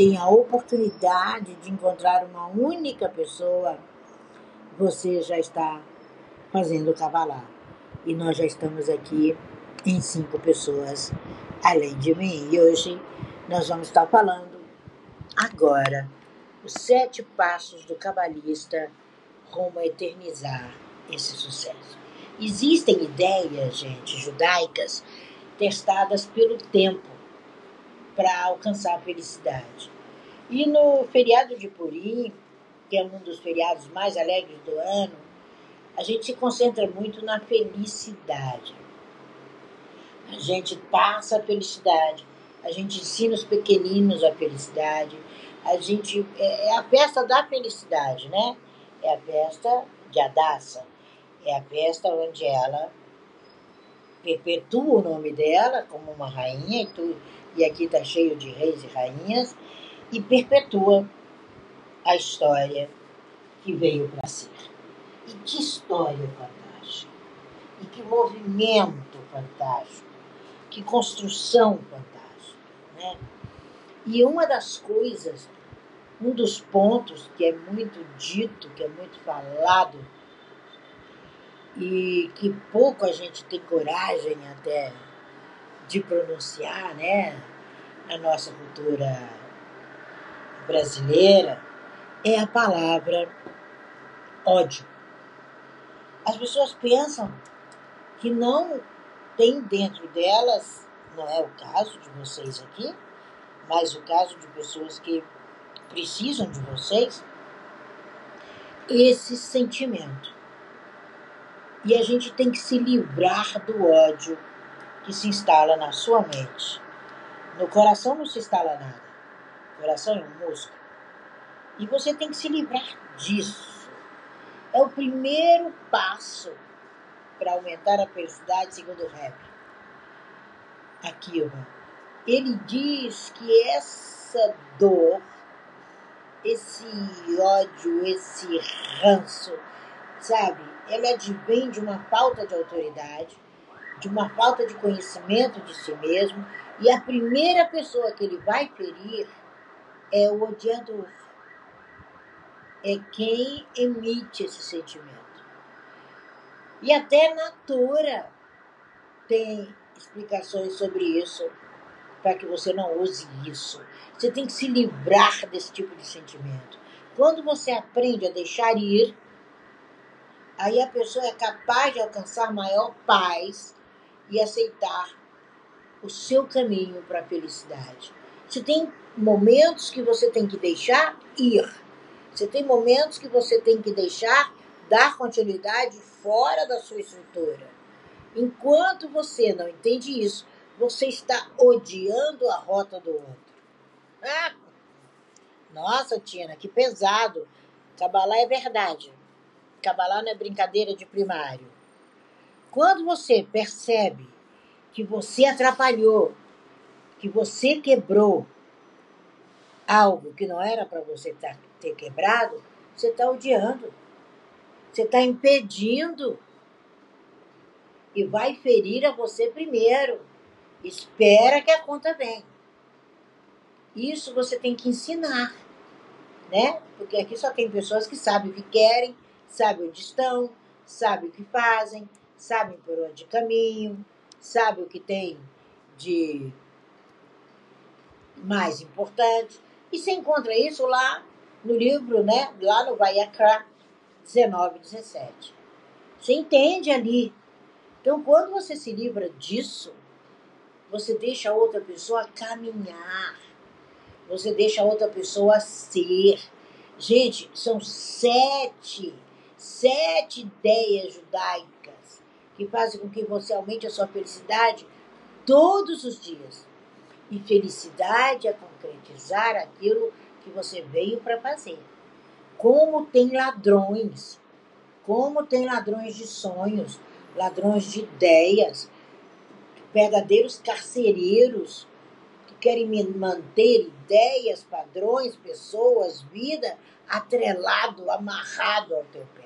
tem a oportunidade de encontrar uma única pessoa, você já está fazendo cavalar. E nós já estamos aqui em cinco pessoas além de mim. E hoje nós vamos estar falando agora os sete passos do cabalista rumo a eternizar esse sucesso. Existem ideias, gente, judaicas testadas pelo tempo para alcançar a felicidade. E no feriado de Purim, que é um dos feriados mais alegres do ano, a gente se concentra muito na felicidade. A gente passa a felicidade, a gente ensina os pequeninos a felicidade, a gente é, é a festa da felicidade, né? É a festa de Adassa, é a festa onde ela perpetua o nome dela como uma rainha e, tu, e aqui está cheio de reis e rainhas e perpetua a história que veio para ser. E que história fantástica! E que movimento fantástico! Que construção fantástica! Né? E uma das coisas, um dos pontos que é muito dito, que é muito falado, e que pouco a gente tem coragem até de pronunciar, né, na nossa cultura brasileira, é a palavra ódio. As pessoas pensam que não tem dentro delas, não é o caso de vocês aqui, mas o caso de pessoas que precisam de vocês, esse sentimento. E a gente tem que se livrar do ódio que se instala na sua mente. No coração não se instala nada. O coração é um músculo. E você tem que se livrar disso. É o primeiro passo para aumentar a felicidade, segundo o rap. Aqui, ele diz que essa dor, esse ódio, esse ranço, sabe, ele advém de uma falta de autoridade, de uma falta de conhecimento de si mesmo, e a primeira pessoa que ele vai ferir é o odiador é quem emite esse sentimento. E até na Torá tem explicações sobre isso, para que você não use isso. Você tem que se livrar desse tipo de sentimento. Quando você aprende a deixar ir, aí a pessoa é capaz de alcançar maior paz e aceitar o seu caminho para a felicidade. Você tem momentos que você tem que deixar ir você tem momentos que você tem que deixar dar continuidade fora da sua estrutura. Enquanto você não entende isso, você está odiando a rota do outro. Ah, nossa, Tina, que pesado. Cabalá é verdade. Cabalá não é brincadeira de primário. Quando você percebe que você atrapalhou, que você quebrou algo que não era para você estar ter quebrado, você está odiando. Você está impedindo. E vai ferir a você primeiro. Espera que a conta venha. Isso você tem que ensinar, né? Porque aqui só tem pessoas que sabem o que querem, sabem onde estão, sabem o que fazem, sabem por onde caminham, sabem o que tem de mais importante. E você encontra isso lá no livro, né, lá no Vayakra 19, 17. Você entende ali. Então, quando você se livra disso, você deixa a outra pessoa caminhar. Você deixa a outra pessoa ser. Gente, são sete, sete ideias judaicas que fazem com que você aumente a sua felicidade todos os dias. E felicidade é concretizar aquilo que você veio para fazer. Como tem ladrões, como tem ladrões de sonhos, ladrões de ideias, verdadeiros carcereiros que querem manter ideias, padrões, pessoas, vida atrelado, amarrado ao teu.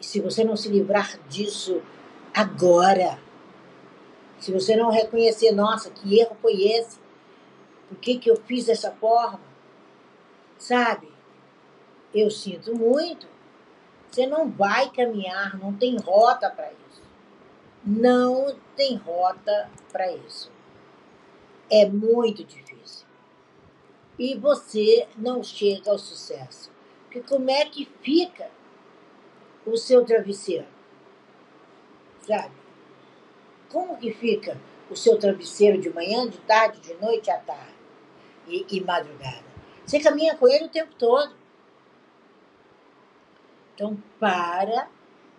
E se você não se livrar disso agora, se você não reconhecer, nossa, que erro foi esse? Por que, que eu fiz dessa forma? Sabe? Eu sinto muito. Você não vai caminhar, não tem rota para isso. Não tem rota para isso. É muito difícil. E você não chega ao sucesso. Porque como é que fica o seu travesseiro? Sabe? Como que fica o seu travesseiro de manhã, de tarde, de noite à tarde e, e madrugada? Você caminha com ele o tempo todo. Então, para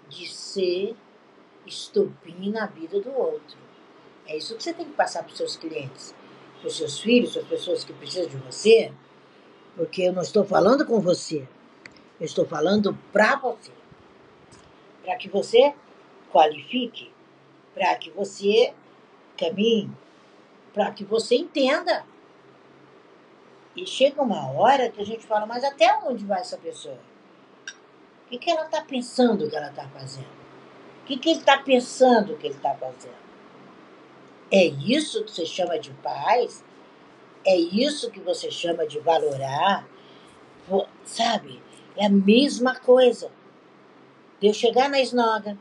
de ser estupim na vida do outro. É isso que você tem que passar para os seus clientes, para os seus filhos, para as pessoas que precisam de você, porque eu não estou falando com você, eu estou falando para você. Para que você qualifique, para que você caminhe, para que você entenda. E chega uma hora que a gente fala, mas até onde vai essa pessoa? O que, que ela está pensando que ela está fazendo? O que, que ele está pensando que ele está fazendo? É isso que você chama de paz? É isso que você chama de valorar? Sabe? É a mesma coisa. De eu chegar na esnoga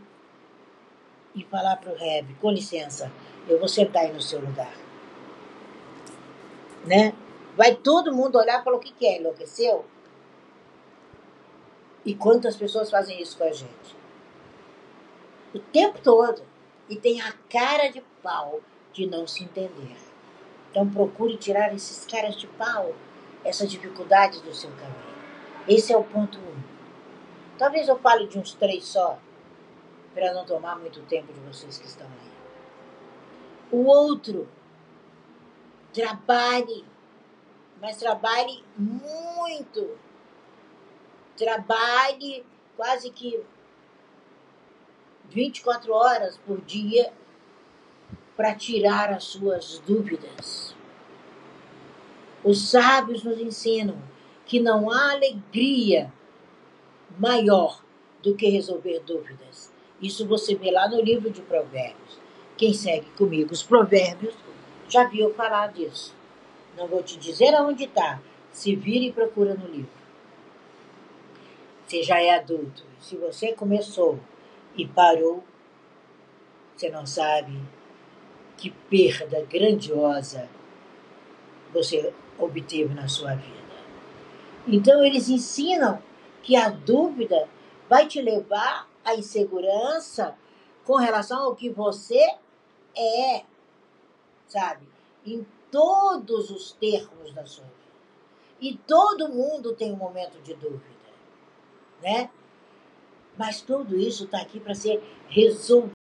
e falar para o Reb, com licença, eu vou sentar aí no seu lugar. Né? Vai todo mundo olhar e falar o que, que é, enlouqueceu? E quantas pessoas fazem isso com a gente? O tempo todo. E tem a cara de pau de não se entender. Então procure tirar esses caras de pau, essas dificuldades do seu caminho. Esse é o ponto um. Talvez eu fale de uns três só, para não tomar muito tempo de vocês que estão aí. O outro, trabalhe, mas trabalhe muito trabalhe quase que 24 horas por dia para tirar as suas dúvidas. Os sábios nos ensinam que não há alegria maior do que resolver dúvidas. Isso você vê lá no livro de Provérbios. Quem segue comigo os Provérbios já viu falar disso. Não vou te dizer aonde está. Se vira e procura no livro. Você já é adulto. Se você começou e parou, você não sabe que perda grandiosa você obteve na sua vida. Então, eles ensinam que a dúvida vai te levar à insegurança com relação ao que você é, sabe? Em todos os termos da sua vida. E todo mundo tem um momento de dúvida né? Mas tudo isso está aqui para ser resolvido